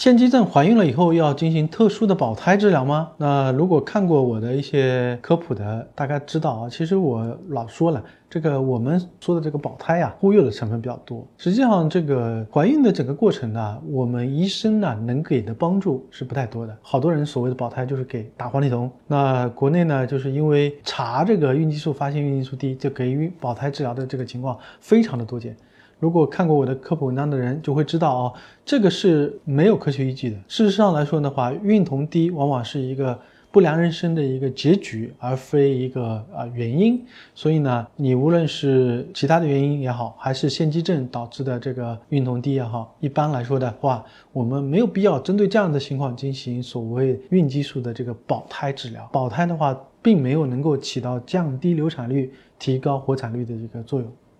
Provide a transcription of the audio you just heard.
腺肌症怀孕了以后要进行特殊的保胎治疗吗？那如果看过我的一些科普的，大概知道啊，其实我老说了，这个我们说的这个保胎呀，忽悠的成分比较多。实际上，这个怀孕的整个过程呢，我们医生呢能给的帮助是不太多的。好多人所谓的保胎就是给打黄体酮。那国内呢，就是因为查这个孕激素发现孕激素低，就给予保胎治疗的这个情况非常的多见。如果看过我的科普文章的人就会知道啊，这个是没有科学依据的。事实上来说的话，孕酮低往往是一个不良人生的一个结局，而非一个啊原因。所以呢，你无论是其他的原因也好，还是腺肌症导致的这个孕酮低也好，一般来说的话，我们没有必要针对这样的情况进行所谓孕激素的这个保胎治疗。保胎的话，并没有能够起到降低流产率、提高活产率的一个作用。